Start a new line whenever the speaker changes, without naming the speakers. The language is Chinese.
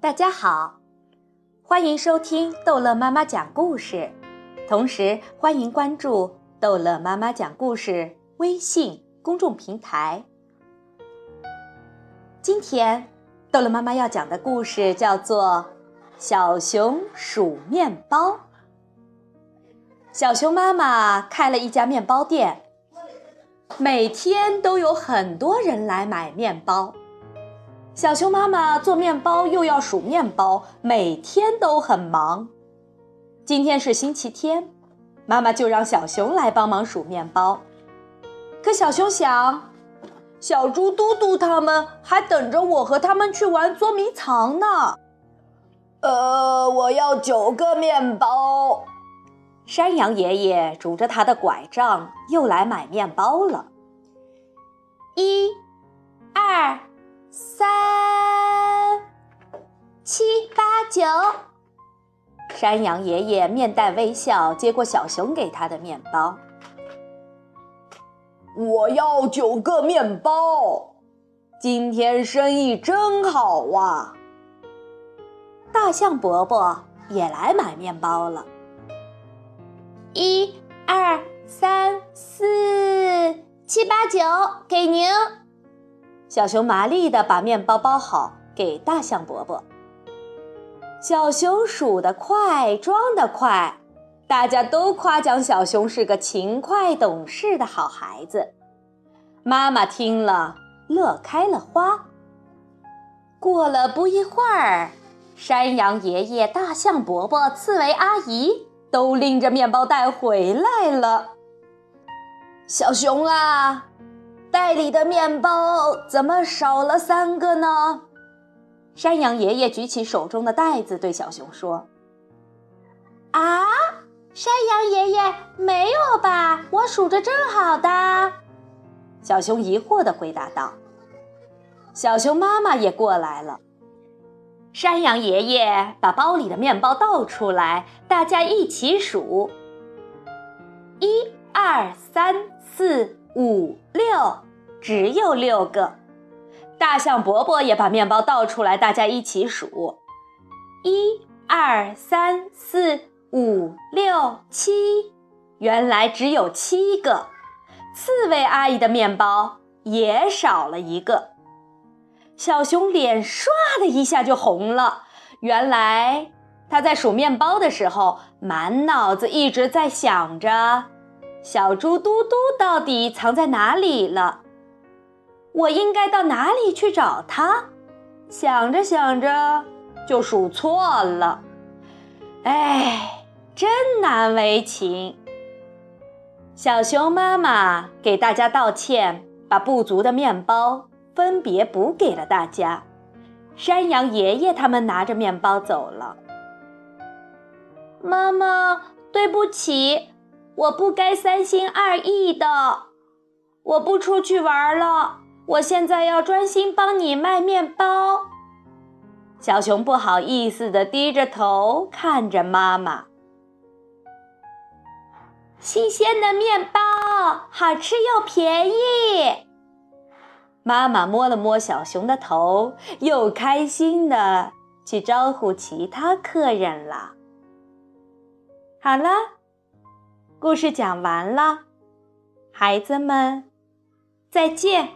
大家好，欢迎收听逗乐妈妈讲故事，同时欢迎关注逗乐妈妈讲故事微信公众平台。今天逗乐妈妈要讲的故事叫做《小熊数面包》。小熊妈妈开了一家面包店，每天都有很多人来买面包。小熊妈妈做面包又要数面包，每天都很忙。今天是星期天，妈妈就让小熊来帮忙数面包。可小熊想，小猪嘟嘟他们还等着我和他们去玩捉迷藏呢。
呃，我要九个面包。
山羊爷爷拄着他的拐杖又来买面包了。一、二。三七八九，山羊爷爷面带微笑接过小熊给他的面包。
我要九个面包，今天生意真好啊！
大象伯伯也来买面包了。一二三四七八九，给您。小熊麻利的把面包包好，给大象伯伯。小熊数得快，装得快，大家都夸奖小熊是个勤快懂事的好孩子。妈妈听了，乐开了花。过了不一会儿，山羊爷爷、大象伯伯、刺猬阿姨都拎着面包袋回来了。
小熊啊！袋里的面包怎么少了三个呢？
山羊爷爷举起手中的袋子，对小熊说：“
啊，山羊爷爷，没有吧？我数着正好的。”
小熊疑惑地回答道。小熊妈妈也过来了。山羊爷爷把包里的面包倒出来，大家一起数：一、二、三、四。五六，只有六个。大象伯伯也把面包倒出来，大家一起数：一、二、三、四、五、六、七。原来只有七个。刺猬阿姨的面包也少了一个。小熊脸唰的一下就红了。原来他在数面包的时候，满脑子一直在想着。小猪嘟嘟到底藏在哪里了？我应该到哪里去找它？想着想着就数错了，哎，真难为情。小熊妈妈给大家道歉，把不足的面包分别补给了大家。山羊爷爷他们拿着面包走了。
妈妈，对不起。我不该三心二意的，我不出去玩了。我现在要专心帮你卖面包。
小熊不好意思的低着头看着妈妈。
新鲜的面包，好吃又便宜。
妈妈摸了摸小熊的头，又开心的去招呼其他客人了。好了。故事讲完了，孩子们，再见。